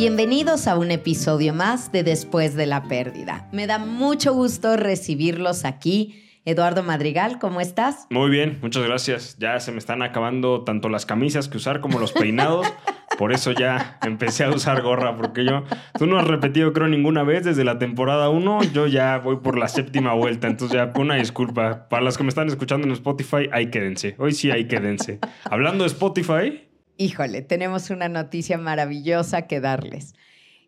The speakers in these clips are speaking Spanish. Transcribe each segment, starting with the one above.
Bienvenidos a un episodio más de Después de la Pérdida. Me da mucho gusto recibirlos aquí. Eduardo Madrigal, ¿cómo estás? Muy bien, muchas gracias. Ya se me están acabando tanto las camisas que usar como los peinados. Por eso ya empecé a usar gorra, porque yo, tú no has repetido creo ninguna vez desde la temporada 1, yo ya voy por la séptima vuelta, entonces ya una disculpa. Para las que me están escuchando en Spotify, ahí quédense. Hoy sí, ahí quédense. Hablando de Spotify. Híjole, tenemos una noticia maravillosa que darles.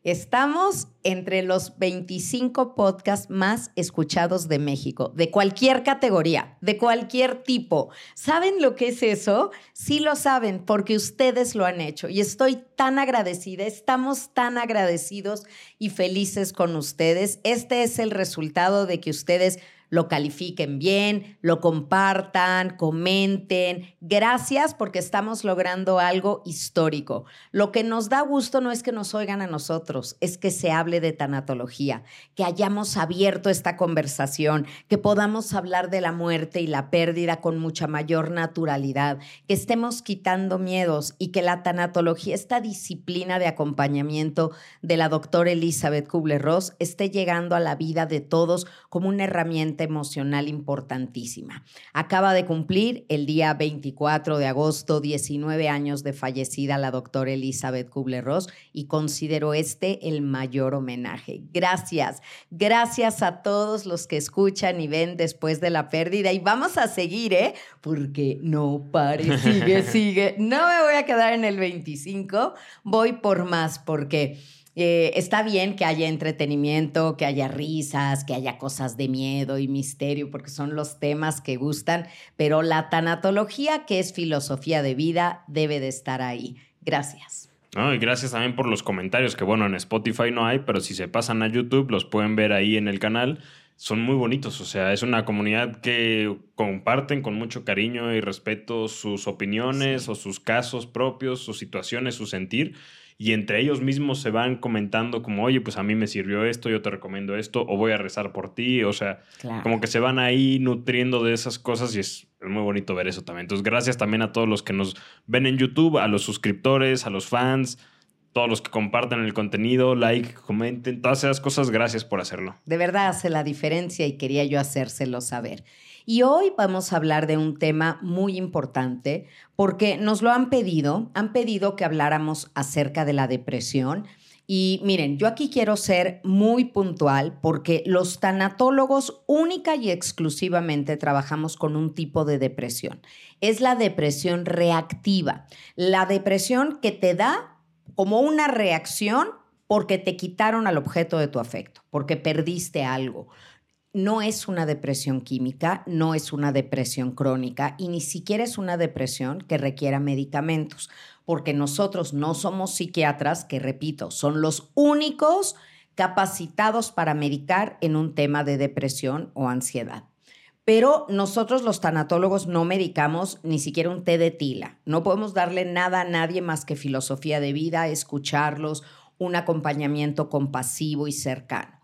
Estamos entre los 25 podcasts más escuchados de México, de cualquier categoría, de cualquier tipo. ¿Saben lo que es eso? Sí lo saben porque ustedes lo han hecho y estoy tan agradecida, estamos tan agradecidos y felices con ustedes. Este es el resultado de que ustedes lo califiquen bien, lo compartan, comenten. Gracias porque estamos logrando algo histórico. Lo que nos da gusto no es que nos oigan a nosotros, es que se hable de tanatología, que hayamos abierto esta conversación, que podamos hablar de la muerte y la pérdida con mucha mayor naturalidad, que estemos quitando miedos y que la tanatología, esta disciplina de acompañamiento de la doctora Elizabeth Kubler-Ross, esté llegando a la vida de todos como una herramienta emocional importantísima. Acaba de cumplir el día 24 de agosto 19 años de fallecida la doctora Elizabeth Kubler-Ross y considero este el mayor homenaje. Gracias, gracias a todos los que escuchan y ven después de la pérdida y vamos a seguir, ¿eh? Porque no pare, sigue, sigue. No me voy a quedar en el 25, voy por más porque... Eh, está bien que haya entretenimiento, que haya risas, que haya cosas de miedo y misterio, porque son los temas que gustan, pero la tanatología, que es filosofía de vida, debe de estar ahí. Gracias. y gracias también por los comentarios, que bueno, en Spotify no hay, pero si se pasan a YouTube los pueden ver ahí en el canal. Son muy bonitos, o sea, es una comunidad que comparten con mucho cariño y respeto sus opiniones o sus casos propios, sus situaciones, su sentir y entre ellos mismos se van comentando como, oye, pues a mí me sirvió esto, yo te recomiendo esto, o voy a rezar por ti, o sea, como que se van ahí nutriendo de esas cosas y es, muy bonito ver eso también. Entonces, gracias también a todos los que nos ven en YouTube, a los suscriptores, a los fans, todos los que comparten el contenido, like, comenten, todas esas cosas, gracias por hacerlo. De verdad hace la diferencia y quería yo hacérselo saber. Y hoy vamos a hablar de un tema muy importante porque nos lo han pedido, han pedido que habláramos acerca de la depresión. Y miren, yo aquí quiero ser muy puntual porque los tanatólogos única y exclusivamente trabajamos con un tipo de depresión. Es la depresión reactiva, la depresión que te da como una reacción porque te quitaron al objeto de tu afecto, porque perdiste algo no es una depresión química, no es una depresión crónica y ni siquiera es una depresión que requiera medicamentos, porque nosotros no somos psiquiatras, que repito, son los únicos capacitados para medicar en un tema de depresión o ansiedad. Pero nosotros los tanatólogos no medicamos ni siquiera un té de tila. No podemos darle nada a nadie más que filosofía de vida, escucharlos, un acompañamiento compasivo y cercano.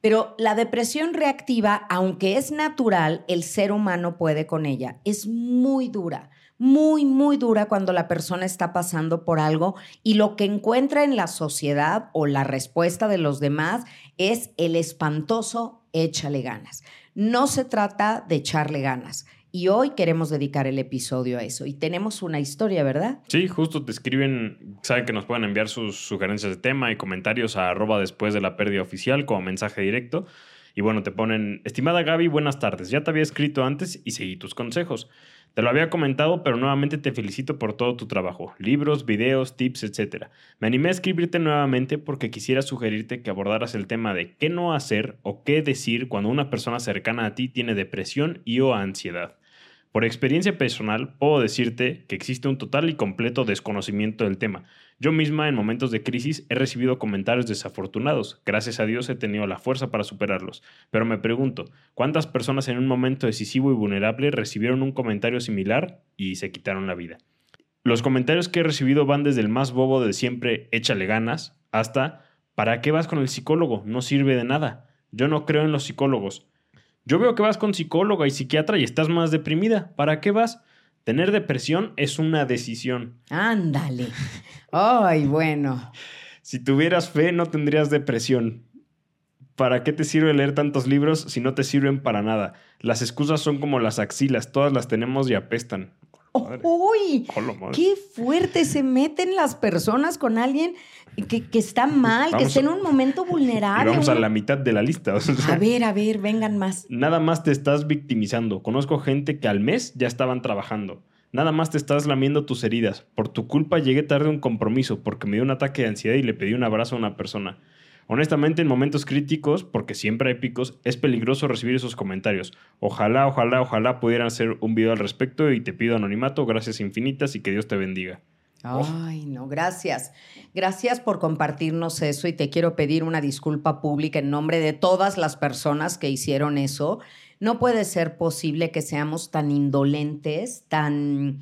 Pero la depresión reactiva, aunque es natural, el ser humano puede con ella. Es muy dura, muy, muy dura cuando la persona está pasando por algo y lo que encuentra en la sociedad o la respuesta de los demás es el espantoso échale ganas. No se trata de echarle ganas y hoy queremos dedicar el episodio a eso. Y tenemos una historia, ¿verdad? Sí, justo te escriben, saben que nos pueden enviar sus sugerencias de tema y comentarios a después de la pérdida oficial como mensaje directo. Y bueno, te ponen, estimada Gaby, buenas tardes. Ya te había escrito antes y seguí tus consejos. Te lo había comentado, pero nuevamente te felicito por todo tu trabajo, libros, videos, tips, etc. Me animé a escribirte nuevamente porque quisiera sugerirte que abordaras el tema de qué no hacer o qué decir cuando una persona cercana a ti tiene depresión y o ansiedad. Por experiencia personal, puedo decirte que existe un total y completo desconocimiento del tema. Yo misma en momentos de crisis he recibido comentarios desafortunados. Gracias a Dios he tenido la fuerza para superarlos. Pero me pregunto, ¿cuántas personas en un momento decisivo y vulnerable recibieron un comentario similar y se quitaron la vida? Los comentarios que he recibido van desde el más bobo de siempre, échale ganas, hasta, ¿para qué vas con el psicólogo? No sirve de nada. Yo no creo en los psicólogos. Yo veo que vas con psicóloga y psiquiatra y estás más deprimida. ¿Para qué vas? Tener depresión es una decisión. Ándale. Ay, bueno. Si tuvieras fe, no tendrías depresión. ¿Para qué te sirve leer tantos libros si no te sirven para nada? Las excusas son como las axilas, todas las tenemos y apestan. ¡Uy! ¡Qué fuerte se meten las personas con alguien que, está mal, que está en un momento vulnerable! vamos a la mitad de la lista. a ver, a ver, vengan más. Nada más te estás victimizando. Conozco gente que al mes ya estaban trabajando. Nada más te estás lamiendo tus heridas. Por tu culpa llegué tarde a un compromiso porque me dio un ataque de ansiedad y le pedí un abrazo a una persona. Honestamente, en momentos críticos, porque siempre hay picos, es peligroso recibir esos comentarios. Ojalá, ojalá, ojalá pudieran hacer un video al respecto y te pido anonimato, gracias infinitas y que Dios te bendiga. Ay, no, gracias. Gracias por compartirnos eso y te quiero pedir una disculpa pública en nombre de todas las personas que hicieron eso. No puede ser posible que seamos tan indolentes, tan,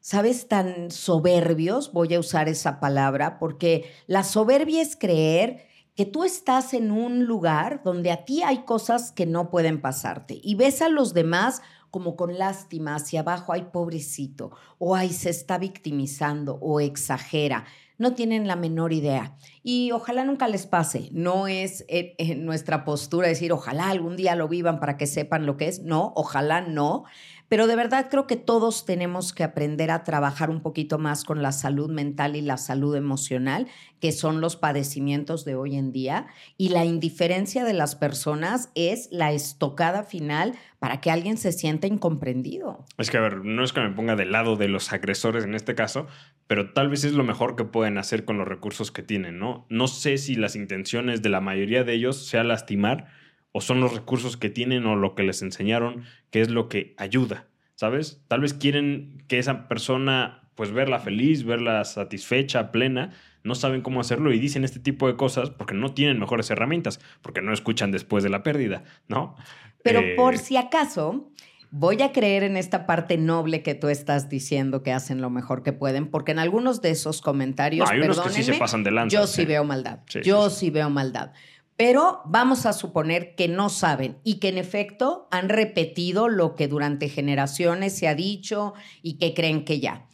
¿sabes? Tan soberbios, voy a usar esa palabra, porque la soberbia es creer que tú estás en un lugar donde a ti hay cosas que no pueden pasarte y ves a los demás como con lástima hacia abajo, ay pobrecito, o ay se está victimizando o exagera. No tienen la menor idea. Y ojalá nunca les pase. No es en, nuestra postura decir, ojalá algún día lo vivan para que sepan lo que es. No, ojalá no. Pero de verdad creo que todos tenemos que aprender a trabajar un poquito más con la salud mental y la salud emocional, que son los padecimientos de hoy en día. Y la indiferencia de las personas es la estocada final para que alguien se sienta incomprendido. Es que, a ver, no es que me ponga del lado de los agresores en este caso, pero tal vez es lo mejor que pueden hacer con los recursos que tienen, ¿no? No sé si las intenciones de la mayoría de ellos sea lastimar o son los recursos que tienen o lo que les enseñaron, que es lo que ayuda, ¿sabes? Tal vez quieren que esa persona, pues verla feliz, verla satisfecha, plena, no saben cómo hacerlo y dicen este tipo de cosas porque no tienen mejores herramientas, porque no escuchan después de la pérdida, ¿no? Pero por eh, si acaso, voy a creer en esta parte noble que tú estás diciendo que hacen lo mejor que pueden, porque en algunos de esos comentarios, hay unos que sí se pasan de yo sí, veo maldad, yo sí veo maldad. Pero vamos a suponer que no saben y que en efecto han repetido lo que durante generaciones se ha dicho y que creen que ya.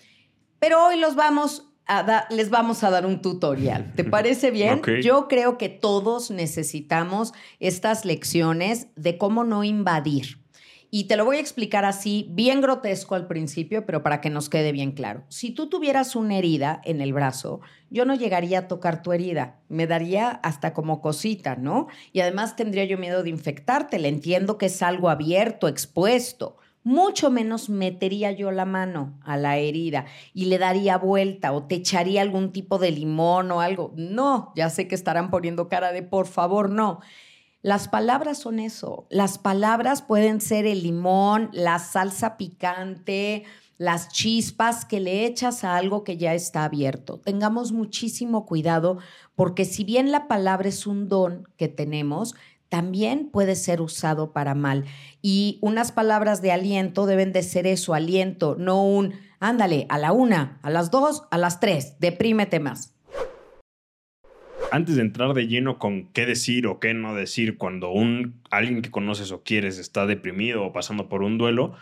Pero hoy los vamos a les vamos a dar un tutorial. ¿Te parece bien? Yo creo que todos necesitamos estas lecciones de cómo no invadir y te lo voy a explicar así, bien grotesco al principio, pero para que nos quede bien claro. Si tú tuvieras una herida en el brazo, yo no llegaría a tocar tu herida, me daría hasta como cosita, ¿no? Y además tendría yo miedo de infectarte, le entiendo que es algo abierto, expuesto. Mucho menos metería yo la mano a la herida y le daría vuelta o te echaría algún tipo de limón o algo. No, ya sé que estarán poniendo cara de por favor, no. Las palabras son eso. Las palabras pueden ser el limón, la salsa picante, las chispas que le echas a algo que ya está abierto. Tengamos muchísimo cuidado porque si bien la palabra es un don que tenemos, también puede ser usado para mal. Y unas palabras de aliento deben de ser eso, aliento, no un, ándale, a la una, a las dos, a las tres, deprímete más antes de entrar de lleno con qué decir o qué no decir cuando un alguien que conoces o quieres está deprimido o pasando por un duelo,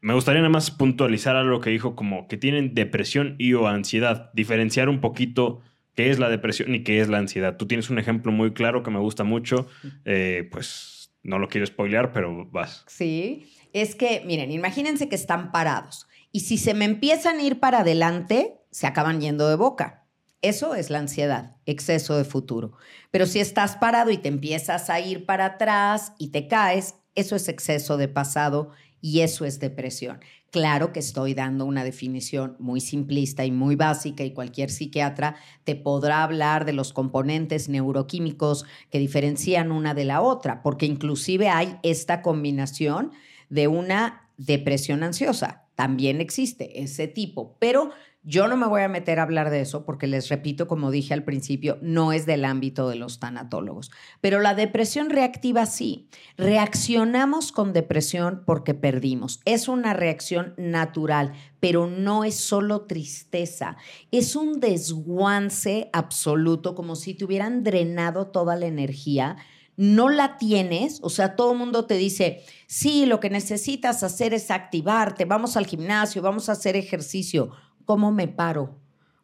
me gustaría nada más puntualizar algo que dijo como que tienen depresión y o ansiedad, diferenciar un poquito qué es la depresión y qué es la ansiedad. Tú tienes un ejemplo muy claro que me gusta mucho, eh, pues no lo quiero spoilear, pero vas. Sí, es que, miren, imagínense que están parados y si se me empiezan a ir para adelante, se acaban yendo de boca. Eso es la ansiedad, exceso de futuro. Pero si estás parado y te empiezas a ir para atrás y te caes, eso es exceso de pasado y eso es depresión. Claro que estoy dando una definición muy simplista y muy básica y cualquier psiquiatra te podrá hablar de los componentes neuroquímicos que diferencian una de la otra, porque inclusive hay esta combinación de una depresión ansiosa también existe ese tipo, pero yo no me voy a meter a hablar de eso porque les repito, como dije al principio, no es del ámbito de los tanatólogos. Pero la depresión reactiva sí. Reaccionamos con depresión porque perdimos. Es una reacción natural, pero no es solo tristeza. Es un desguance absoluto, como si te hubieran drenado toda la energía no la tienes, o sea, todo el mundo te dice, sí, lo que necesitas hacer es activarte, vamos al gimnasio, vamos a hacer ejercicio cómo me paro,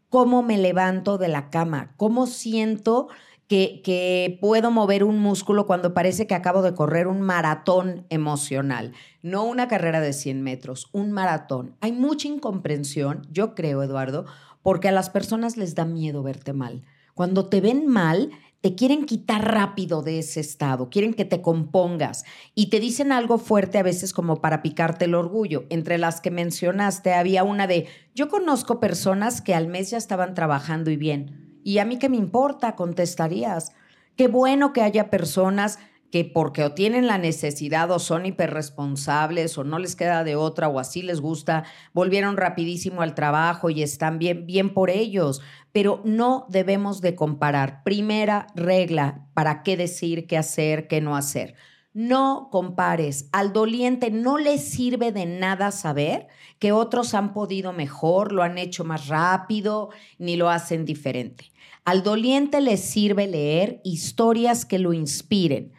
cómo me levanto de la cama, cómo siento que, que, puedo mover un músculo cuando parece que acabo de correr un maratón emocional, no una carrera de 100 metros, un maratón. Hay mucha incomprensión, yo creo, Eduardo, porque a las personas les da miedo verte mal. Cuando te ven mal, te quieren quitar rápido de ese estado, quieren que te compongas y te dicen algo fuerte a veces como para picarte el orgullo. Entre las que mencionaste había una de, yo conozco personas que al mes ya estaban trabajando y bien. ¿Y a mí qué me importa? Contestarías. Qué bueno que haya personas que porque o tienen la necesidad o son hiperresponsables o no les queda de otra o así les gusta, volvieron rapidísimo al trabajo y están bien, bien por ellos. Pero no debemos de comparar. Primera regla para qué decir, qué hacer, qué no hacer. No compares. Al doliente no le sirve de nada saber que otros han podido mejor, lo han hecho más rápido, ni lo hacen diferente. Al doliente le sirve leer historias que lo inspiren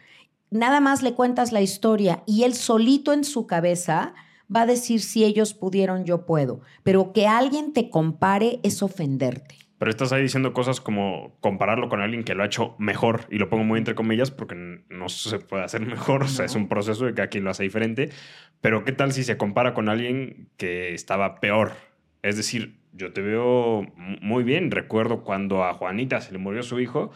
nada más le cuentas la historia y él solito en su cabeza va a decir si ellos pudieron, yo puedo. Pero que alguien te compare es ofenderte. Pero estás ahí diciendo cosas como compararlo con alguien que lo ha hecho mejor, y lo pongo muy entre comillas porque no se puede hacer mejor, o sea, es un proceso de que aquí lo hace diferente. Pero ¿qué tal si se compara con alguien que estaba peor? Es decir, yo te veo muy bien. Recuerdo cuando a Juanita se le murió su hijo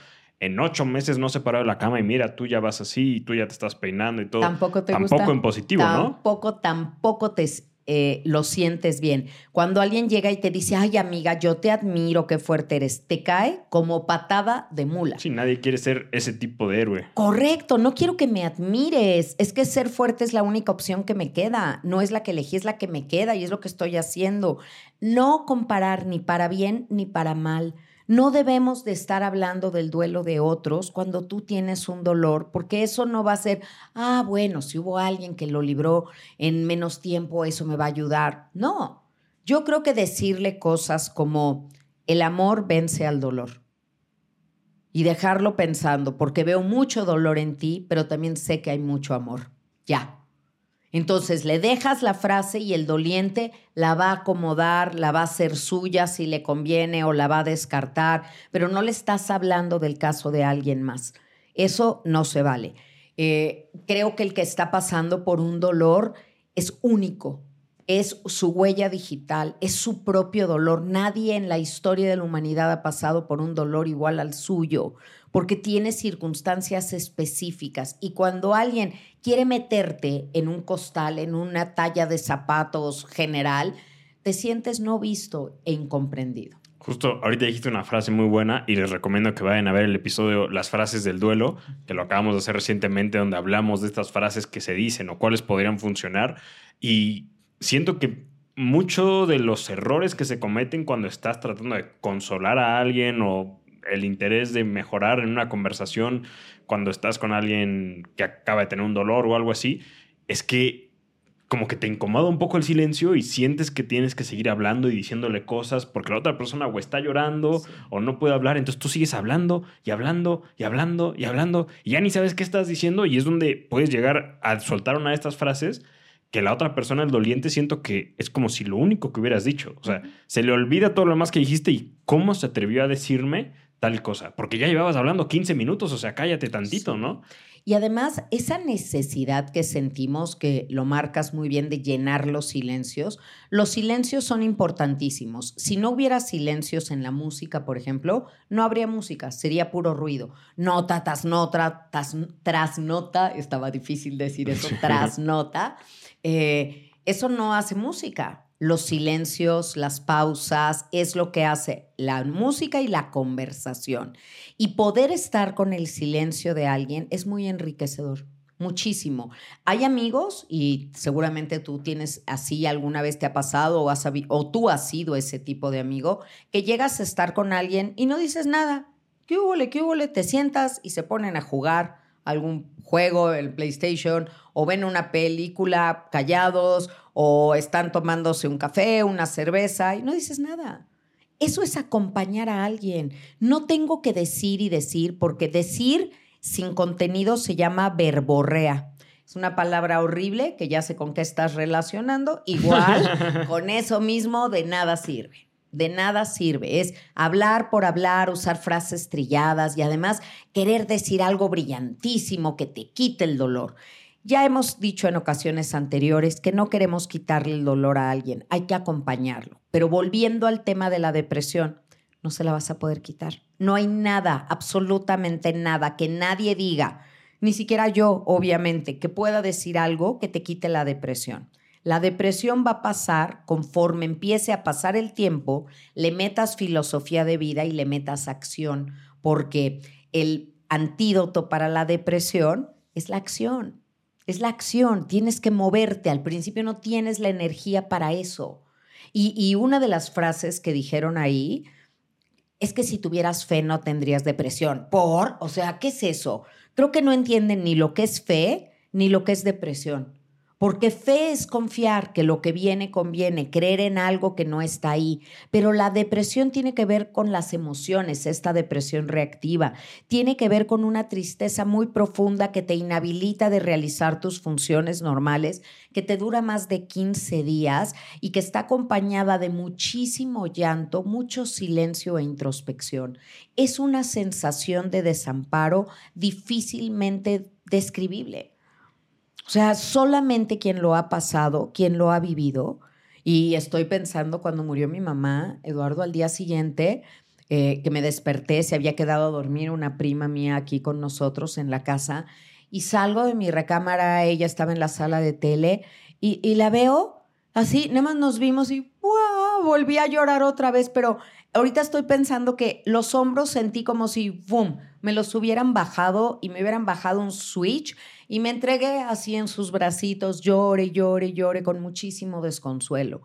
en ocho meses no se paró de la cama y mira, tú ya vas así y tú ya te estás peinando y todo. Tampoco te Tampoco en positivo, ¿no? Tampoco, tampoco te eh, lo sientes bien. Cuando alguien llega y te dice, ay amiga, yo te admiro, qué fuerte eres, te cae como patada de mula. Sí, nadie quiere ser ese tipo de héroe. Correcto, no quiero que me admires. Es que ser fuerte es la única opción que me queda. No es la que elegí, es la que me queda y es lo que estoy haciendo. No comparar ni para bien ni para mal. No debemos de estar hablando del duelo de otros cuando tú tienes un dolor, porque eso no va a ser, ah, bueno, si hubo alguien que lo libró en menos tiempo, eso me va a ayudar. No, yo creo que decirle cosas como, el amor vence al dolor. Y dejarlo pensando, porque veo mucho dolor en ti, pero también sé que hay mucho amor. Ya, entonces le dejas la frase y el doliente la va a acomodar, la va a hacer suya si le conviene o la va a descartar, pero no le estás hablando del caso de alguien más. Eso no se vale. Eh, creo que el que está pasando por un dolor es único, es su huella digital, es su propio dolor. Nadie en la historia de la humanidad ha pasado por un dolor igual al suyo porque tiene circunstancias específicas. Y cuando alguien quiere meterte en un costal, en una talla de zapatos general, te sientes no visto e incomprendido. Justo ahorita dijiste una frase muy buena y les recomiendo que vayan a ver el episodio Las frases del duelo, que lo acabamos de hacer recientemente, donde hablamos de estas frases que se dicen o cuáles podrían funcionar. Y siento que muchos de los errores que se cometen cuando estás tratando de consolar a alguien o el interés de mejorar en una conversación cuando estás con alguien que acaba de tener un dolor o algo así, es que como que te incomoda un poco el silencio y sientes que tienes que seguir hablando y diciéndole cosas porque la otra persona o está llorando o no puede hablar, entonces tú sigues hablando y hablando y hablando y hablando y ya ni sabes qué estás diciendo y es donde puedes llegar a soltar una de estas frases que la otra persona, el doliente, siento que es como si lo único que hubieras dicho. O sea, se le olvida todo lo demás que dijiste y cómo se atrevió a decirme tal cosa, porque ya llevabas hablando 15 minutos, o sea, cállate tantito, ¿no? Y además, esa necesidad que sentimos, que lo marcas muy bien, de llenar los silencios, los silencios son importantísimos. Si no hubiera silencios en la música, por ejemplo, no habría música, sería puro ruido. Nota, tas nota, tras nota, estaba difícil decir eso, tras nota. Eh, eso no hace música los silencios, las pausas, es lo que hace la música y la conversación. Y poder estar con el silencio de alguien es muy enriquecedor. muchísimo. Hay amigos, y seguramente tú tienes así, alguna vez te ha pasado o, has, o tú has sido ese tipo de amigo, que llegas a estar con alguien y no dices nada. ¿Qué hubo, qué hubo? Te sientas y se ponen a jugar algún juego, el PlayStation, o ven una película callados, o están tomándose un café, una cerveza, y no dices nada. Eso es acompañar a alguien. No tengo que decir y decir, porque decir sin contenido se llama verborrea. Es una palabra horrible que ya sé con qué estás relacionando. Igual, con eso mismo de nada sirve. De nada sirve. Es hablar por hablar, usar frases trilladas y además querer decir algo brillantísimo que te quite el dolor. Ya hemos dicho en ocasiones anteriores que no queremos quitarle el dolor a alguien, hay que acompañarlo. Pero volviendo al tema de la depresión, no se la vas a poder quitar. No hay nada, absolutamente nada, que nadie diga, ni siquiera yo, obviamente, que pueda decir algo que te quite la depresión. La depresión va a pasar conforme empiece a pasar el tiempo, le metas filosofía de vida y le metas acción, porque el antídoto para la depresión es la acción. Es la acción, tienes que moverte. Al principio no tienes la energía para eso. Y, una de las frases que dijeron ahí es que si tuvieras fe no tendrías depresión. ¿Por? O sea, ¿qué es eso? Creo que no entienden ni lo que es fe ni lo que es depresión. Porque fe es confiar que lo que viene conviene, creer en algo que no está ahí. Pero la depresión tiene que ver con las emociones, esta depresión reactiva. Tiene que ver con una tristeza muy profunda que te inhabilita de realizar tus funciones normales, que te dura más de 15 días y que está acompañada de muchísimo llanto, mucho silencio e introspección. Es una sensación de desamparo difícilmente describible. O sea, solamente quien lo ha pasado, quien lo ha vivido, y estoy pensando cuando murió mi mamá, Eduardo, al día siguiente, eh, que me desperté, se había quedado a dormir una prima mía aquí con nosotros en la casa, y salgo de mi recámara, ella estaba en la sala de tele, y, la veo así, nada más nos vimos y volví a llorar otra vez, pero ahorita estoy pensando que los hombros sentí como si, ¡boom!, me los hubieran bajado y me hubieran bajado un switch y me entregué así en sus bracitos, llore, llore, llore, con muchísimo desconsuelo.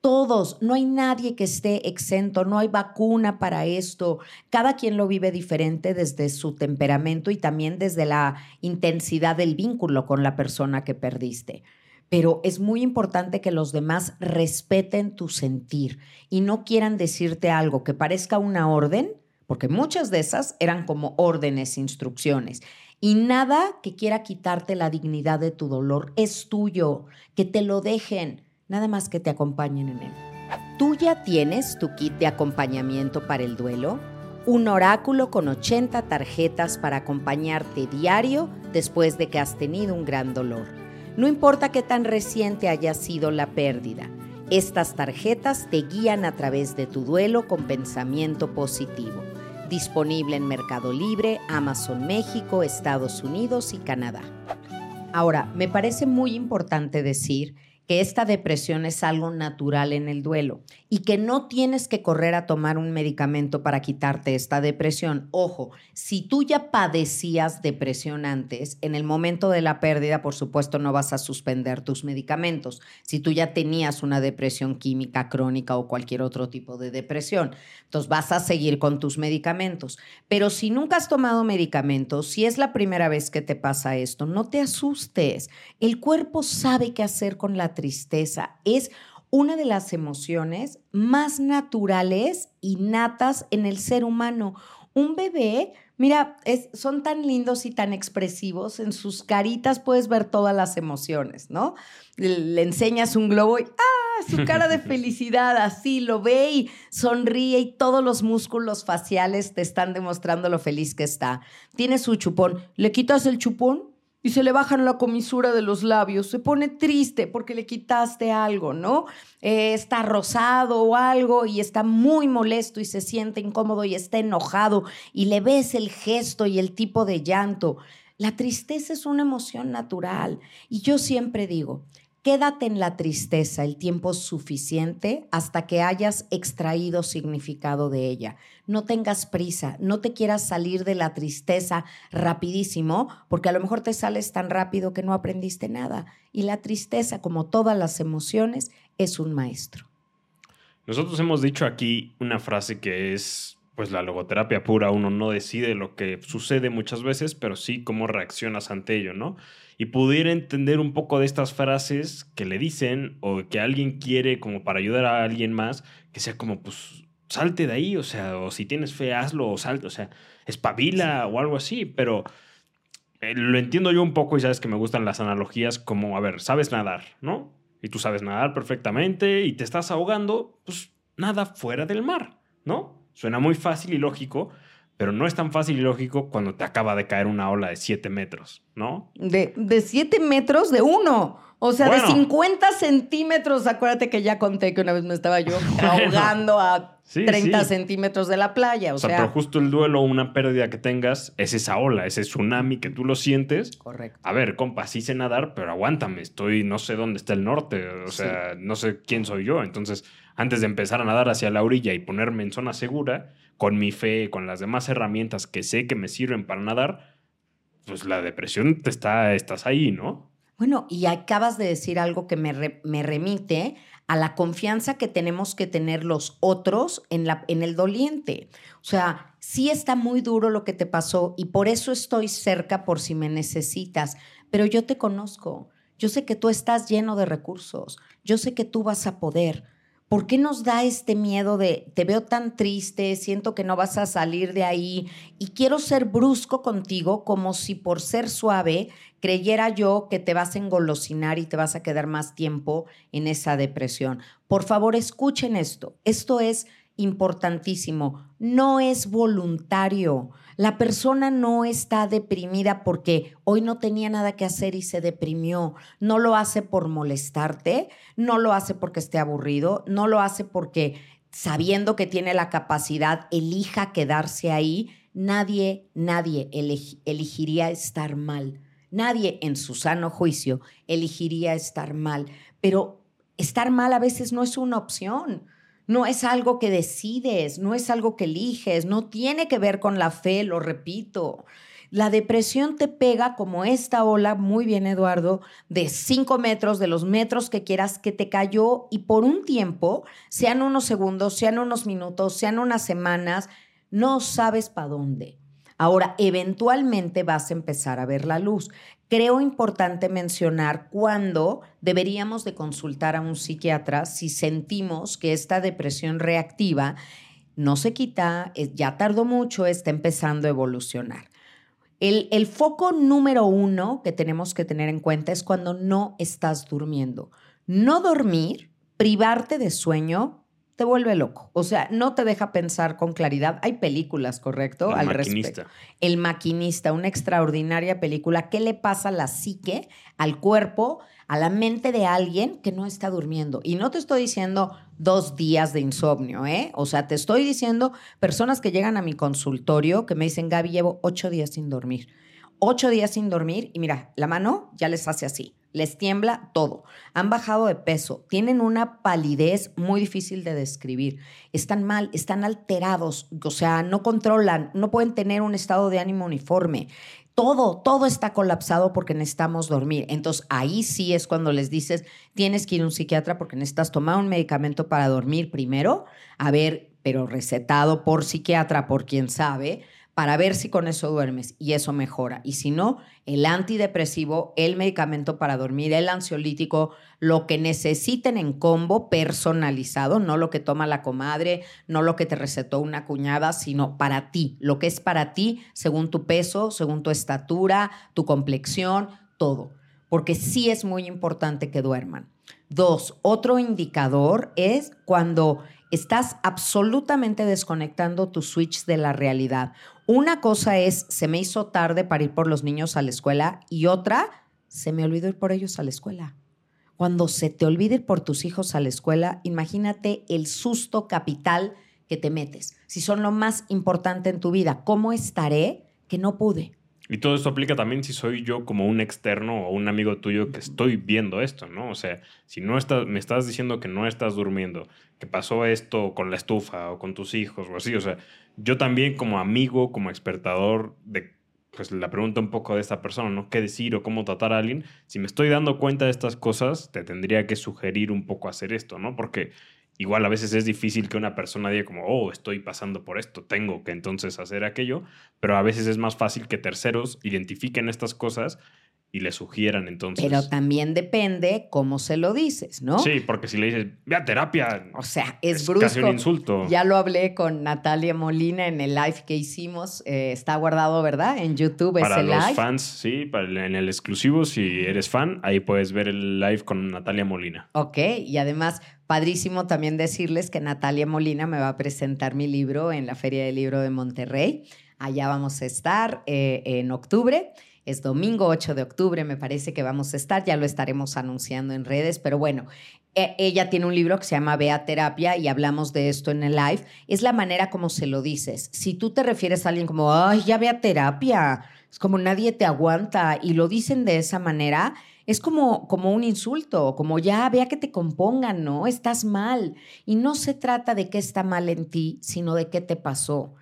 Todos, no hay nadie que esté exento, no hay vacuna para esto. Cada quien lo vive diferente desde su temperamento y también desde la intensidad del vínculo con la persona que perdiste pero es muy importante que los demás respeten tu sentir y no quieran decirte algo que parezca una orden, porque muchas de esas eran como órdenes, instrucciones, y nada que quiera quitarte la dignidad de tu dolor es tuyo, que te lo dejen, nada más que te acompañen en él. ¿Tú ya tienes tu kit de acompañamiento para el duelo? Un oráculo con 80 tarjetas para acompañarte diario después de que has tenido un gran dolor. No importa qué tan reciente haya sido la pérdida, estas tarjetas te guían a través de tu duelo con pensamiento positivo disponible en Mercado Libre, Amazon México, Estados Unidos y Canadá. Ahora, me parece muy importante decir que esta depresión es algo natural en el duelo y que no tienes que correr a tomar un medicamento para quitarte esta depresión. Ojo, si tú ya padecías depresión antes, en el momento de la pérdida, por supuesto, no vas a suspender tus medicamentos. Si tú ya tenías una depresión química crónica o cualquier otro tipo de depresión, entonces vas a seguir con tus medicamentos. Pero si nunca has tomado medicamentos, si es la primera vez que te pasa esto, no te asustes. El cuerpo sabe qué hacer con la tristeza. Es una de las emociones más naturales y natas en el ser humano. Un bebé, mira, son tan lindos y tan expresivos, en sus caritas puedes ver todas las emociones, ¿no? Le, enseñas un globo y ¡ah! Su cara de felicidad, así lo ve y sonríe y todos los músculos faciales te están demostrando lo feliz que está. Tiene su chupón, le quitas el chupón y se le bajan la comisura de los labios, se pone triste porque le quitaste algo, ¿no? Eh, está rosado o algo y está muy molesto y se siente incómodo y está enojado y le ves el gesto y el tipo de llanto. La tristeza es una emoción natural y yo siempre digo, Quédate en la tristeza el tiempo suficiente hasta que hayas extraído significado de ella. No tengas prisa, no te quieras salir de la tristeza rapidísimo, porque a lo mejor te sales tan rápido que no aprendiste nada. Y la tristeza, como todas las emociones, es un maestro. Nosotros hemos dicho aquí una frase que es, pues la logoterapia pura, uno no decide lo que sucede muchas veces, pero sí cómo reaccionas ante ello, ¿no? Y pudiera entender un poco de estas frases que le dicen o que alguien quiere como para ayudar a alguien más, que sea como, pues, salte de ahí, o sea, o si tienes fe, hazlo, o salte, o sea, espabila o algo así, pero eh, lo entiendo yo un poco y sabes que me gustan las analogías como, a ver, sabes nadar, ¿no? Y tú sabes nadar perfectamente y te estás ahogando, pues nada fuera del mar, ¿no? Suena muy fácil y lógico, pero no es tan fácil y lógico cuando te acaba de caer una ola de 7 metros, ¿no? De 7 metros de uno. O sea, de 50 centímetros. Acuérdate que ya conté que una vez me estaba yo ahogando a 30 centímetros de la playa. O, o sea, pero justo el duelo o una pérdida que tengas es esa ola, ese tsunami que tú lo sientes. Correcto. A ver, compa, sí sé nadar, pero aguántame. Estoy, no sé dónde está el norte. O sea, no sé quién soy yo. Entonces, antes de empezar a nadar hacia la orilla y ponerme en zona segura, con mi fe, con las demás herramientas que sé que me sirven para nadar, pues la depresión te está, estás ahí, ¿no? Bueno, y acabas de decir algo que me, me remite a la confianza que tenemos que tener los otros en, la, en el doliente. O sea, sí está muy duro lo que te pasó y por eso estoy cerca por si me necesitas, pero yo te conozco, yo sé que tú estás lleno de recursos, yo sé que tú vas a poder. ¿Por qué nos da este miedo de te veo tan triste, siento que no vas a salir de ahí y quiero ser brusco contigo como si por ser suave creyera yo que te vas a engolosinar y te vas a quedar más tiempo en esa depresión? Por favor, escuchen esto. Esto es importantísimo. No es voluntario. La persona no está deprimida porque hoy no tenía nada que hacer y se deprimió. No lo hace por molestarte, no lo hace porque esté aburrido, no lo hace porque sabiendo que tiene la capacidad elija quedarse ahí. Nadie, nadie elegiría estar mal. Nadie en su sano juicio elegiría estar mal. Pero estar mal a veces no es una opción. No es algo que decides, no es algo que eliges, no tiene que ver con la fe, lo repito. La depresión te pega como esta ola, muy bien Eduardo, de cinco metros, de los metros que quieras, que te cayó y por un tiempo, sean unos segundos, sean unos minutos, sean unas semanas, no sabes para dónde. Ahora, eventualmente vas a empezar a ver la luz creo importante mencionar cuándo deberíamos de consultar a un psiquiatra si sentimos que esta depresión reactiva no se quita, ya tardó mucho, está empezando a evolucionar. El, el, foco número uno que tenemos que tener en cuenta es cuando no estás durmiendo. No dormir, privarte de sueño, te vuelve loco. O sea, no te deja pensar con claridad. Hay películas, ¿correcto? El Al maquinista. El maquinista, una extraordinaria película. ¿Qué le pasa a la psique, al cuerpo, a la mente de alguien que no está durmiendo? Y no te estoy diciendo dos días de insomnio, ¿eh? O sea, te estoy diciendo personas que llegan a mi consultorio que me dicen, Gaby, llevo ocho días sin dormir. Ocho días sin dormir y mira, la mano ya les hace así les tiembla todo. Han bajado de peso, tienen una palidez muy difícil de describir. Están mal, están alterados, o sea, no controlan, no pueden tener un estado de ánimo uniforme. Todo, todo está colapsado porque necesitamos dormir. Entonces ahí sí es cuando les dices, tienes que ir a un psiquiatra porque necesitas tomar un medicamento para dormir primero, a ver, pero recetado por psiquiatra, por quien sabe, para ver si con eso duermes y eso mejora. Y si no, el antidepresivo, el medicamento para dormir, el ansiolítico, lo que necesiten en combo personalizado, no lo que toma la comadre, no lo que te recetó una cuñada, sino para ti, lo que es para ti según tu peso, según tu estatura, tu complexión, todo. Porque sí es muy importante que duerman. Dos, otro indicador es cuando estás absolutamente desconectando tu switch de la realidad. Una cosa es, se me hizo tarde para ir por los niños a la escuela y otra, se me olvidó ir por ellos a la escuela. Cuando se te olvide ir por tus hijos a la escuela, imagínate el susto capital que te metes. Si son lo más importante en tu vida, ¿cómo estaré que no pude? Y todo esto aplica también si soy yo como un externo o un amigo tuyo que estoy viendo esto, ¿no? O sea, si no estás, me estás diciendo que no estás durmiendo, que pasó esto con la estufa o con tus hijos o así, o sea, yo también como amigo, como expertador de pues la pregunta un poco de esta persona, ¿no? ¿Qué decir o cómo tratar a alguien? Si me estoy dando cuenta de estas cosas, te tendría que sugerir un poco hacer esto, ¿no? Porque igual a veces es difícil que una persona diga como, oh, estoy pasando por esto, tengo que entonces hacer aquello, pero a veces es más fácil que terceros identifiquen estas cosas y le sugieran entonces. Pero también depende cómo se lo dices, ¿no? Sí, porque si le dices, ve a terapia. O sea, es, brusco. Casi un insulto. Ya lo hablé con Natalia Molina en el live que hicimos. Eh, está guardado, ¿verdad? En YouTube para ese live. Para los fans, sí, para en el exclusivo, si eres fan, ahí puedes ver el live con Natalia Molina. Ok, y además, padrísimo también decirles que Natalia Molina me va a presentar mi libro en la Feria del Libro de Monterrey. Allá vamos a estar eh, en octubre. Es domingo 8 de octubre, me parece que vamos a estar, ya lo estaremos anunciando en redes, pero bueno, e, ella tiene un libro que se llama Vea Terapia y hablamos de esto en el live. Es la manera como se lo dices. Si tú te refieres a alguien como, ay, ya vea terapia, es como nadie te aguanta y lo dicen de esa manera, es como, como un insulto, como ya vea que te compongan, ¿no? Estás mal. Y no se trata de qué está mal en ti, sino de qué te pasó.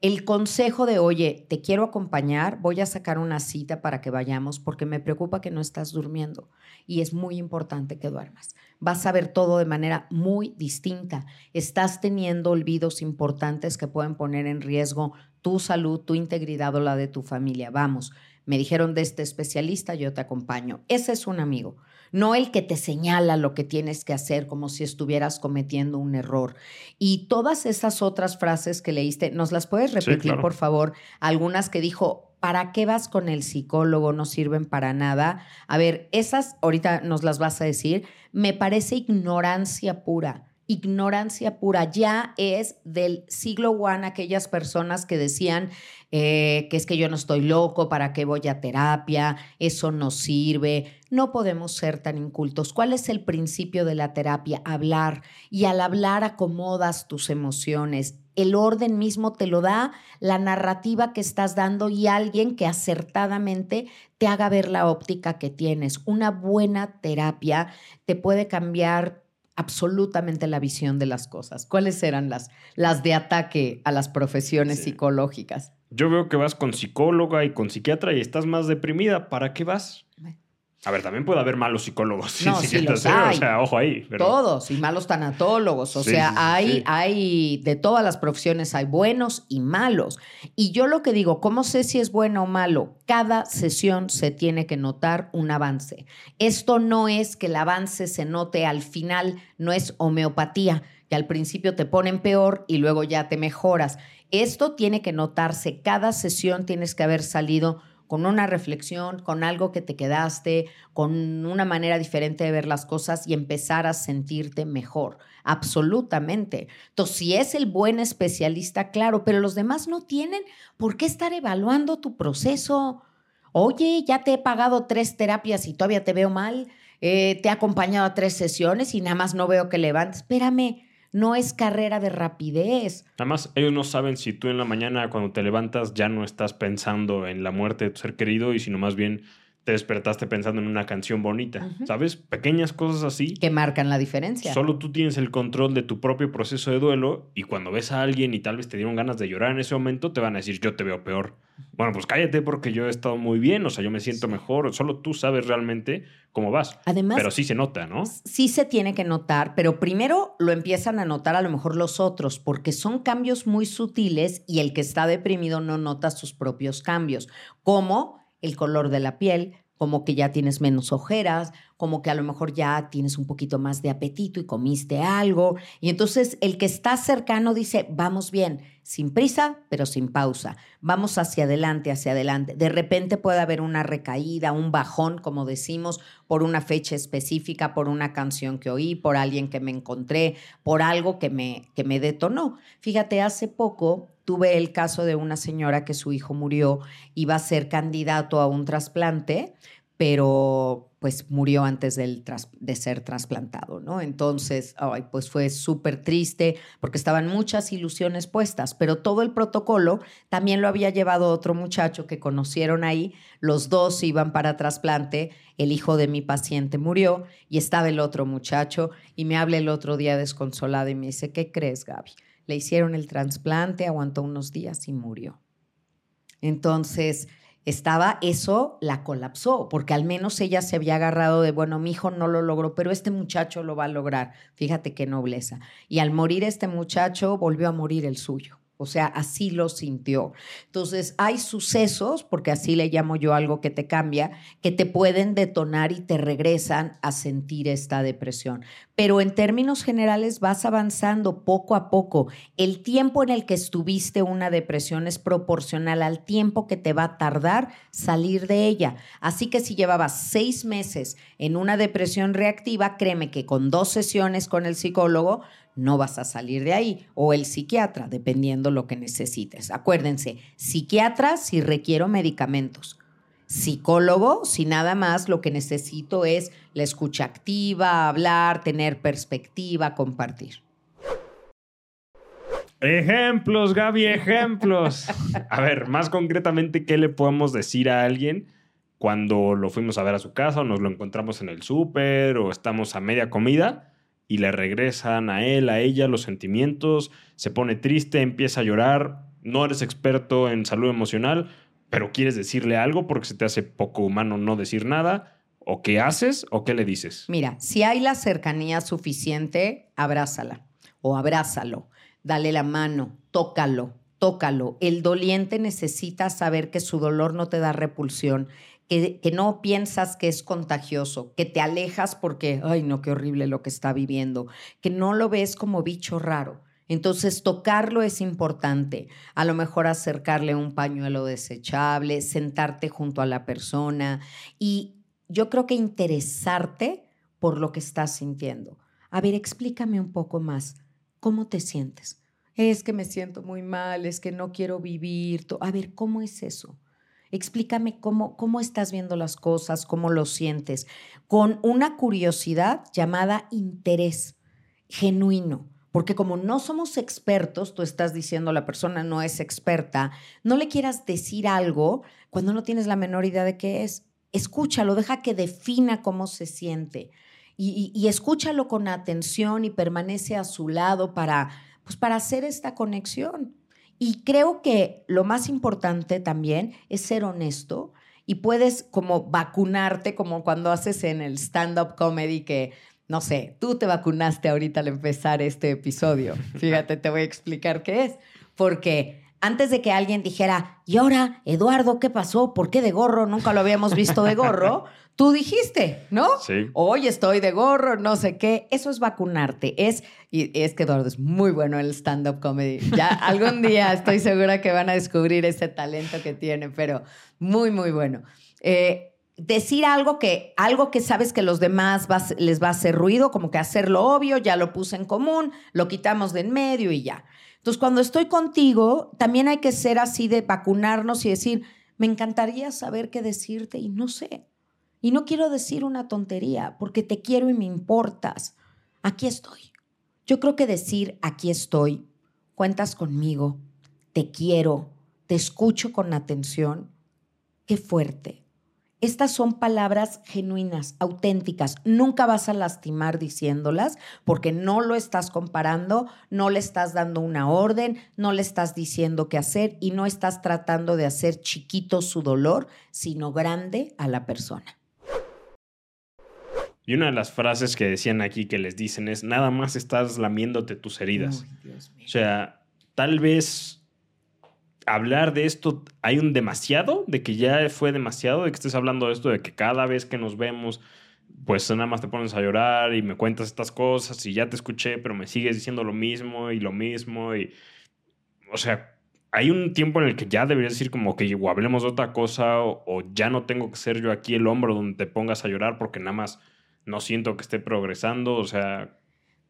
El consejo de, oye, te quiero acompañar, voy a sacar una cita para que vayamos porque me preocupa que no estás durmiendo y es muy importante que duermas. Vas a ver todo de manera muy distinta. Estás teniendo olvidos importantes que pueden poner en riesgo tu salud, tu integridad o la de tu familia. Vamos, me dijeron de este especialista, yo te acompaño. Ese es un amigo no el que te señala lo que tienes que hacer como si estuvieras cometiendo un error. Y todas esas otras frases que leíste, ¿nos las puedes repetir, por favor? Algunas que dijo, ¿para qué vas con el psicólogo? No sirven para nada. A ver, esas ahorita nos las vas a decir. Me parece ignorancia pura ignorancia pura. Ya es del siglo I aquellas personas que decían eh, que es que yo no estoy loco, ¿para qué voy a terapia? Eso no sirve. No podemos ser tan incultos. ¿Cuál es el principio de la terapia? Hablar. Y al hablar acomodas tus emociones. El orden mismo te lo da la narrativa que estás dando y alguien que acertadamente te haga ver la óptica que tienes. Una buena terapia te puede cambiar absolutamente la visión de las cosas. ¿Cuáles eran las, las de ataque a las profesiones psicológicas? Yo veo que vas con psicóloga y con psiquiatra y estás más deprimida. ¿Para qué vas? A ver, también puede haber malos psicólogos. No, sí los ¿eh? O sea, ojo ahí. Todos, y malos tanatólogos. O sea, hay, hay, de todas las profesiones hay buenos y malos. Y yo lo que digo, ¿cómo sé si es bueno o malo? Cada sesión se tiene que notar un avance. Esto no es que el avance se note al final, no es homeopatía, que al principio te ponen peor y luego ya te mejoras. Esto tiene que notarse. Cada sesión tienes que haber salido con una reflexión, con algo que te quedaste, con una manera diferente de ver las cosas y empezar a sentirte mejor. Absolutamente. Entonces, si es el buen especialista, claro, pero los demás no tienen por qué estar evaluando tu proceso. Oye, ya te he pagado tres terapias y todavía te veo mal. Eh, te he acompañado a tres sesiones y nada más no veo que levantes. Espérame, no es carrera de rapidez. Además, ellos no saben si tú en la mañana cuando te levantas ya no estás pensando en la muerte de tu ser querido y sino más bien te despertaste pensando en una canción bonita, ¿sabes? Pequeñas cosas así. Que marcan la diferencia. Solo tú tienes el control de tu propio proceso de duelo y cuando ves a alguien y tal vez te dieron ganas de llorar en ese momento, te van a decir, yo te veo peor. Bueno, pues cállate porque yo he estado muy bien, o sea, yo me siento mejor, solo tú sabes realmente cómo vas. Además, pero sí se nota, ¿no? Sí se tiene que notar, pero primero lo empiezan a notar a lo mejor los otros, porque son cambios muy sutiles y el que está deprimido no nota sus propios cambios, como el color de la piel, como que ya tienes menos ojeras, como que a lo mejor ya tienes un poquito más de apetito y comiste algo. Y entonces el que está cercano dice, vamos bien, sin prisa, pero sin pausa. Vamos hacia adelante, hacia adelante. De repente puede haber una recaída, un bajón, como decimos, por una fecha específica, por una canción que oí, por alguien que me encontré, por algo que me, que me detonó. Fíjate, hace poco tuve el caso de una señora que su hijo murió, iba a ser candidato a un trasplante pero pues murió antes de ser trasplantado, ¿no? Entonces, pues fue súper triste porque estaban muchas ilusiones puestas, pero todo el protocolo también lo había llevado otro muchacho que conocieron ahí, los dos iban para trasplante, el hijo de mi paciente murió y estaba el otro muchacho y me habla el otro día desconsolado y me dice, ¿qué crees, Gaby? Le hicieron el trasplante, aguantó unos días y murió. Entonces, estaba eso, la colapsó, porque al menos ella se había agarrado de, bueno, mi hijo no lo logró, pero este muchacho lo va a lograr. Fíjate qué nobleza. Y al morir este muchacho, volvió a morir el suyo. O sea, así lo sintió. Entonces, hay sucesos, porque así le llamo yo algo que te cambia, que te pueden detonar y te regresan a sentir esta depresión. Pero en términos generales vas avanzando poco a poco. El tiempo en el que estuviste una depresión es proporcional al tiempo que te va a tardar salir de ella. Así que si llevabas seis meses en una depresión reactiva, créeme que con dos sesiones con el psicólogo no vas a salir de ahí. O el psiquiatra, dependiendo lo que necesites. Acuérdense, psiquiatra si requiero medicamentos. Psicólogo, si nada más lo que necesito es la escucha activa, hablar, tener perspectiva, compartir. Ejemplos, Gaby, ejemplos. A ver, más concretamente, ¿qué le podemos decir a alguien cuando lo fuimos a ver a su casa o nos lo encontramos en el súper o estamos a media comida? Y le regresan a él, a ella los sentimientos, se pone triste, empieza a llorar, no eres experto en salud emocional, pero quieres decirle algo porque se te hace poco humano no decir nada, o qué haces o qué le dices. Mira, si hay la cercanía suficiente, abrázala o abrázalo, dale la mano, tócalo, tócalo. El doliente necesita saber que su dolor no te da repulsión, que, no piensas que es contagioso, que te alejas porque, ay, no, qué horrible lo que está viviendo, que no lo ves como bicho raro. Entonces, tocarlo es importante. A lo mejor acercarle un pañuelo desechable, sentarte junto a la persona y yo creo que interesarte por lo que estás sintiendo. A ver, explícame un poco más. ¿Cómo te sientes? Es que me siento muy mal, es que no quiero vivir. A ver, ¿cómo es eso? Explícame cómo, cómo estás viendo las cosas, cómo lo sientes, con una curiosidad llamada interés genuino. Porque como no somos expertos, tú estás diciendo la persona no es experta, no le quieras decir algo cuando no tienes la menor idea de qué es. Escúchalo, deja que defina cómo se siente y, y, escúchalo con atención y permanece a su lado para, pues para hacer esta conexión. Y creo que lo más importante también es ser honesto y puedes como vacunarte como cuando haces en el stand-up comedy que, no sé, tú te vacunaste ahorita al empezar este episodio. Fíjate, te voy a explicar qué es. Porque antes de que alguien dijera, y ahora, Eduardo, ¿qué pasó? ¿Por qué de gorro? Nunca lo habíamos visto de gorro. Tú dijiste, ¿no? Sí. Hoy estoy de gorro, no sé qué. Eso es vacunarte. Es, y es que Eduardo es muy bueno en el stand-up comedy. Ya algún día estoy segura que van a descubrir ese talento que tiene, pero muy, muy bueno. Eh, decir algo que, algo que sabes que los demás les va a hacer ruido, como que hacerlo obvio, ya lo puse en común, lo quitamos de en medio y ya. Entonces, cuando estoy contigo, también hay que ser así de vacunarnos y decir, me encantaría saber qué decirte y no sé. Y no quiero decir una tontería, porque te quiero y me importas. Aquí estoy. Yo creo que decir aquí estoy, cuentas conmigo, te quiero, te escucho con atención, qué fuerte. Estas son palabras genuinas, auténticas. Nunca vas a lastimar diciéndolas porque no lo estás comparando, no le estás dando una orden, no le estás diciendo qué hacer y no estás tratando de hacer chiquito su dolor, sino grande a la persona. Y una de las frases que decían aquí que les dicen es, nada más estás lamiéndote tus heridas. o sea, tal vez hablar de esto, hay un demasiado, de que ya fue demasiado, de que estés hablando de esto, de que cada vez que nos vemos, pues nada más te pones a llorar y me cuentas estas cosas y ya te escuché, pero me sigues diciendo lo mismo y lo mismo. Y, o sea, hay un tiempo en el que ya deberías decir como que o hablemos de otra cosa o, o ya no tengo que ser yo aquí el hombro donde te pongas a llorar porque nada más no siento que esté progresando, o sea...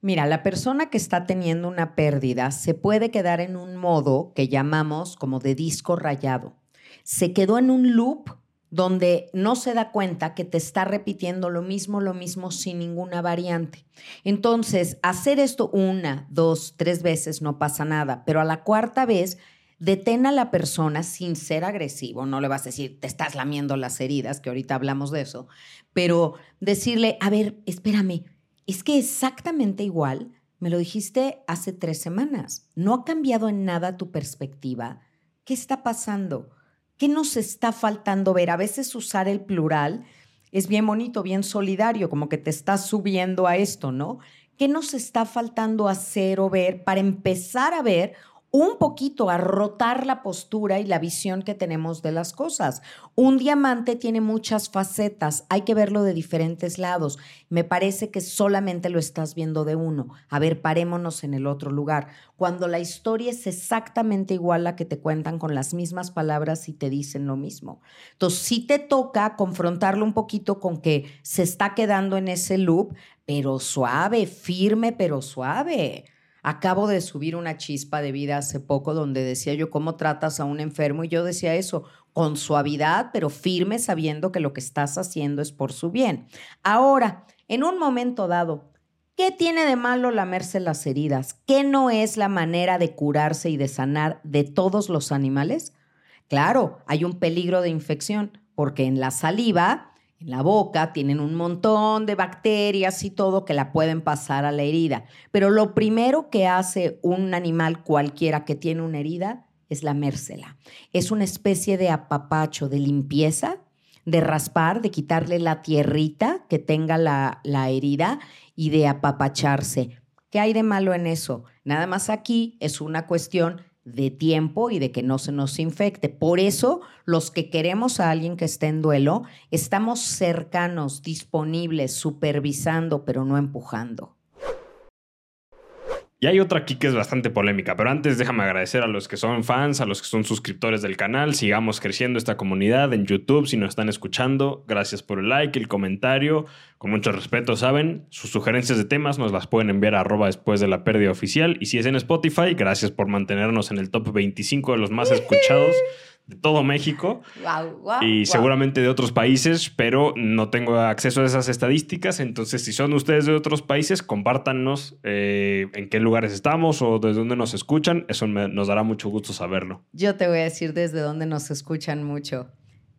Mira, la persona que está teniendo una pérdida se puede quedar en un modo que llamamos como de disco rayado. Se quedó en un loop donde no se da cuenta que te está repitiendo lo mismo, lo mismo sin ninguna variante. Entonces, hacer esto una, dos, tres veces no pasa nada, pero a la cuarta vez detén a la persona sin ser agresivo, no le vas a decir, te estás lamiendo las heridas, que ahorita hablamos de eso, pero decirle, a ver, espérame, es que exactamente igual me lo dijiste hace tres semanas, no ha cambiado en nada tu perspectiva, ¿qué está pasando? ¿Qué nos está faltando ver? A veces usar el plural es bien bonito, bien solidario, como que te estás subiendo a esto, ¿no? ¿Qué nos está faltando hacer o ver para empezar a ver un poquito a rotar la postura y la visión que tenemos de las cosas. Un diamante tiene muchas facetas, hay que verlo de diferentes lados. Me parece que solamente lo estás viendo de uno. A ver, parémonos en el otro lugar. Cuando la historia es exactamente igual a la que te cuentan con las mismas palabras y te dicen lo mismo. Entonces, sí te toca confrontarlo un poquito con que se está quedando en ese loop, pero suave, firme, pero suave. Acabo de subir una chispa de vida hace poco donde decía yo cómo tratas a un enfermo y yo decía eso con suavidad, pero firme sabiendo que lo que estás haciendo es por su bien. Ahora, en un momento dado, ¿qué tiene de malo lamerse las heridas? ¿Qué no es la manera de curarse y de sanar de todos los animales? Claro, hay un peligro de infección porque en la saliva en la boca, tienen un montón de bacterias y todo que la pueden pasar a la herida. Pero lo primero que hace un animal cualquiera que tiene una herida es lamérsela. Es una especie de apapacho, de limpieza, de raspar, de quitarle la tierrita que tenga la, la herida y de apapacharse. ¿Qué hay de malo en eso? Nada más aquí es una cuestión de tiempo y de que no se nos infecte. Por eso, los que queremos a alguien que esté en duelo, estamos cercanos, disponibles, supervisando, pero no empujando. Y hay otra aquí que es bastante polémica, pero antes déjame agradecer a los que son fans, a los que son suscriptores del canal, sigamos creciendo esta comunidad en YouTube, si nos están escuchando, gracias por el like, el comentario, con mucho respeto, saben, sus sugerencias de temas nos las pueden enviar a arroba después de la pérdida oficial, y si es en Spotify, gracias por mantenernos en el top 25 de los más escuchados de todo México y seguramente de otros países, pero no tengo acceso a esas estadísticas. Entonces, si son ustedes de otros países, compártanos eh, en qué lugares estamos o desde dónde nos escuchan. Eso nos dará mucho gusto saberlo. Yo te voy a decir desde dónde nos escuchan mucho.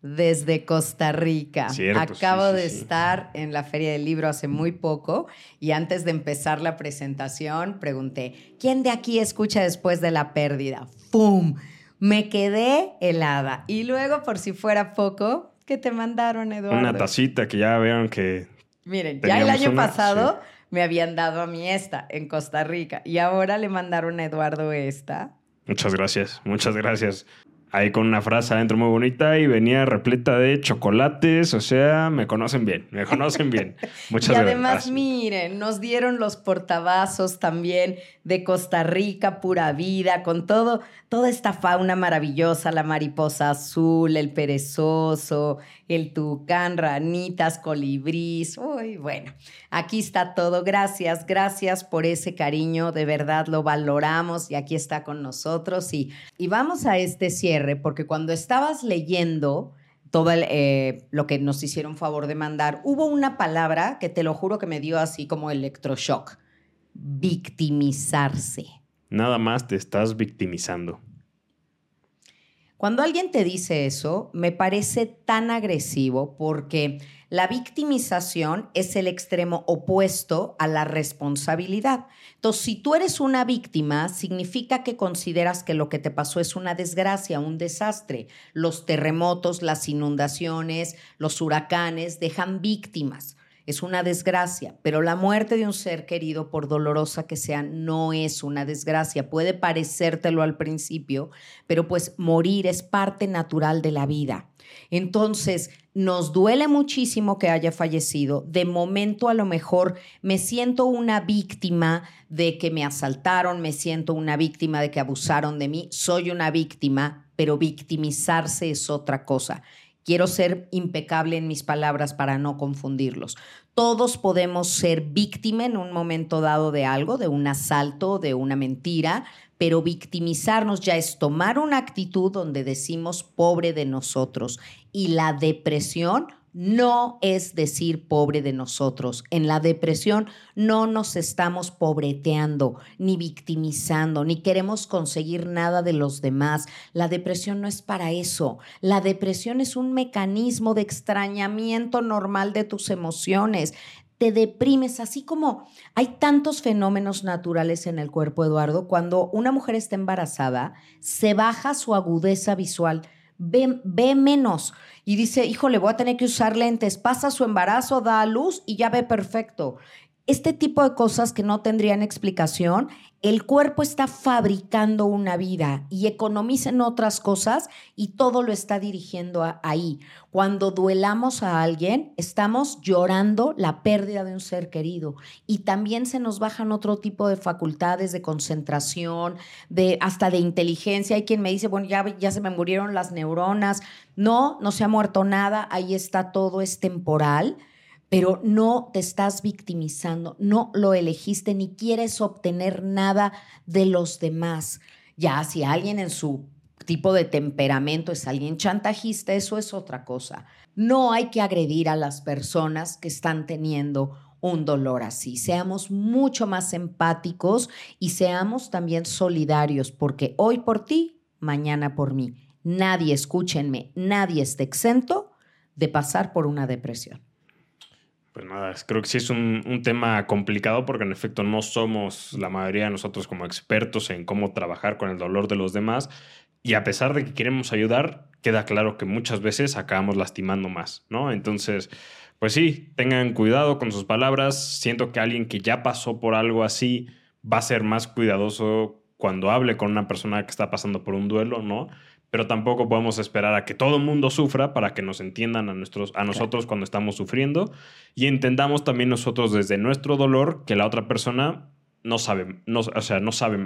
Desde Costa Rica. Acabo de estar en la Feria del Libro hace muy poco y antes de empezar la presentación pregunté, ¿quién de aquí escucha después de la pérdida? ¡Pum! Me quedé helada. Y luego, por si fuera poco, ¿qué te mandaron, Eduardo? Una tacita que ya vieron que. Miren, ya el año pasado me habían dado a mí esta en Costa Rica y ahora le mandaron a Eduardo esta. Muchas gracias, muchas gracias ahí con una frase adentro muy bonita y venía repleta de chocolates, o sea, me conocen bien, me conocen bien. Muchas gracias. Y además, miren, nos dieron los portavasos también de Costa Rica, pura vida, con todo, toda esta fauna maravillosa, la mariposa azul, el perezoso, el tucán, ranitas, colibrís. Uy, bueno, aquí está todo. Gracias, gracias por ese cariño, de verdad lo valoramos y aquí está con nosotros. Y, y vamos a este cierre, porque cuando estabas leyendo todo eh, lo que nos hicieron favor de mandar, hubo una palabra que te lo juro que me dio así como electroshock, victimizarse. Nada más te estás victimizando. Cuando alguien te dice eso, me parece tan agresivo porque la victimización es el extremo opuesto a la responsabilidad. Entonces, si tú eres una víctima, significa que consideras que lo que te pasó es una desgracia, un desastre. Los terremotos, las inundaciones, los huracanes dejan víctimas es una desgracia, pero la muerte de un ser querido, por dolorosa que sea, no es una desgracia. Puede parecértelo al principio, pero pues morir es parte natural de la vida. Entonces, nos duele muchísimo que haya fallecido. De momento, a lo mejor me siento una víctima de que me asaltaron, me siento una víctima de que abusaron de mí. Soy una víctima, pero victimizarse es otra cosa. Quiero ser impecable en mis palabras para no confundirlos. Todos podemos ser víctima en un momento dado de algo, de un asalto, de una mentira, pero victimizarnos ya es tomar una actitud donde decimos pobre de nosotros. Y la depresión no es decir pobre de nosotros. En la depresión no nos estamos pobreteando, ni victimizando, ni queremos conseguir nada de los demás. La depresión no es para eso. La depresión es un mecanismo de extrañamiento normal de tus emociones. Te deprimes, así como hay tantos fenómenos naturales en el cuerpo, Eduardo. Cuando una mujer está embarazada, se baja su agudeza visual ve, menos y dice, híjole, voy a tener que usar lentes, pasa su embarazo, da a luz y ya ve perfecto. Este tipo de cosas que no tendrían explicación el cuerpo está fabricando una vida y economiza en otras cosas y todo lo está dirigiendo ahí. Cuando duelamos a alguien, estamos llorando la pérdida de un ser querido y también se nos bajan otro tipo de facultades de concentración, de hasta de inteligencia. Hay quien me dice, bueno, ya, ya se me murieron las neuronas. No, no se ha muerto nada, ahí está todo, es temporal pero no te estás victimizando, no lo elegiste ni quieres obtener nada de los demás. Ya si alguien en su tipo de temperamento es alguien chantajista, eso es otra cosa. No hay que agredir a las personas que están teniendo un dolor así. Seamos mucho más empáticos y seamos también solidarios, porque hoy por ti, mañana por mí. Nadie, escúchenme, nadie está exento de pasar por una depresión. Pues nada, creo que sí es un, tema complicado porque en efecto no somos la mayoría de nosotros como expertos en cómo trabajar con el dolor de los demás y a pesar de que queremos ayudar, queda claro que muchas veces acabamos lastimando más, ¿no? Entonces, pues sí, tengan cuidado con sus palabras. Siento que alguien que ya pasó por algo así va a ser más cuidadoso cuando hable con una persona que está pasando por un duelo, ¿no? Pero tampoco podemos esperar a que todo el mundo sufra para que nos entiendan a, nuestros, a nosotros cuando estamos sufriendo. Y entendamos también nosotros desde nuestro dolor que la otra persona no sabe, no, o sea, no sabe,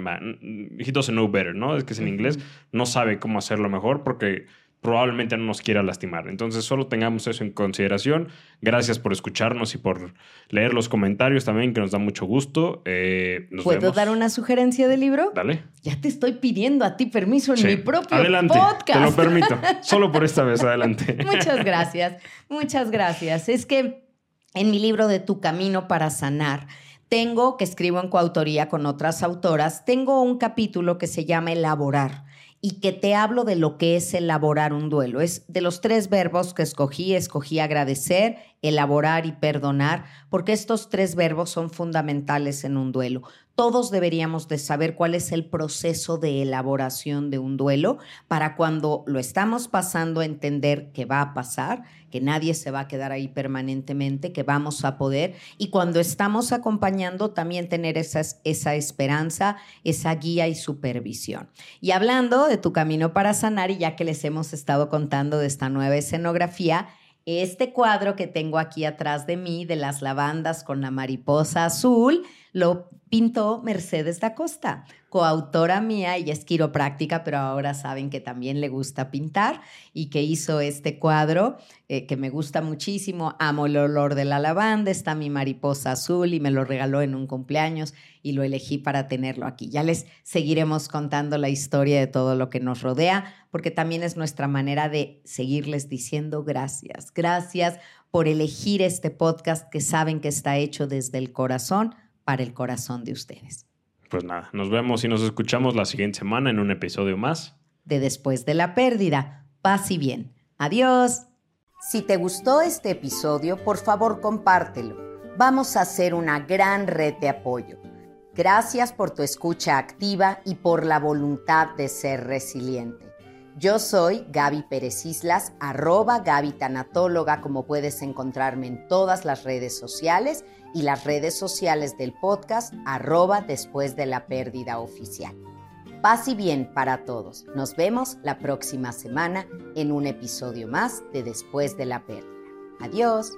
he doesn't know better, ¿no? Es que es en inglés, no sabe cómo hacerlo mejor porque probablemente no nos quiera lastimar. Entonces, solo tengamos eso en consideración. Gracias por escucharnos y por leer los comentarios también, que nos da mucho gusto. Eh, ¿Puedo dar una sugerencia de libro? Dale. Ya te estoy pidiendo a ti permiso en mi propio adelante, podcast. Te lo permito. Solo por esta vez, adelante. muchas gracias. Muchas gracias. Es que en mi libro de Tu Camino para Sanar, tengo, que escribo en coautoría con otras autoras, tengo un capítulo que se llama Elaborar y que te hablo de lo que es elaborar un duelo. Es de los tres verbos que escogí, escogí agradecer, elaborar y perdonar, porque estos tres verbos son fundamentales en un duelo. Todos deberíamos de saber cuál es el proceso de elaboración de un duelo para cuando lo estamos pasando entender que va a pasar, que nadie se va a quedar ahí permanentemente, que vamos a poder y cuando estamos acompañando también tener esa, esa esperanza, esa guía y supervisión. Y hablando de tu camino para sanar y ya que les hemos estado contando de esta nueva escenografía, este cuadro que tengo aquí atrás de mí de las lavandas con la mariposa azul lo pintó Mercedes da Costa, coautora mía, ella es quiropráctica, pero ahora saben que también le gusta pintar y que hizo este cuadro eh, que me gusta muchísimo. Amo el olor de la lavanda, está mi mariposa azul y me lo regaló en un cumpleaños y lo elegí para tenerlo aquí. Ya les seguiremos contando la historia de todo lo que nos rodea, porque también es nuestra manera de seguirles diciendo gracias. Gracias por elegir este podcast que saben que está hecho desde el corazón para el corazón de ustedes. Pues nada, nos vemos y nos escuchamos la siguiente semana en un episodio más. De Después de la Pérdida. Paz y bien. Adiós. Si te gustó este episodio, por favor compártelo. Vamos a hacer una gran red de apoyo. Gracias por tu escucha activa y por la voluntad de ser resiliente. Yo soy Gaby Pérez Islas, arroba Gaby Tanatóloga, como puedes encontrarme en todas las redes sociales y las redes sociales del podcast arroba después de la pérdida oficial. Paz y bien para todos. Nos vemos la próxima semana en un episodio más de Después de la pérdida. Adiós.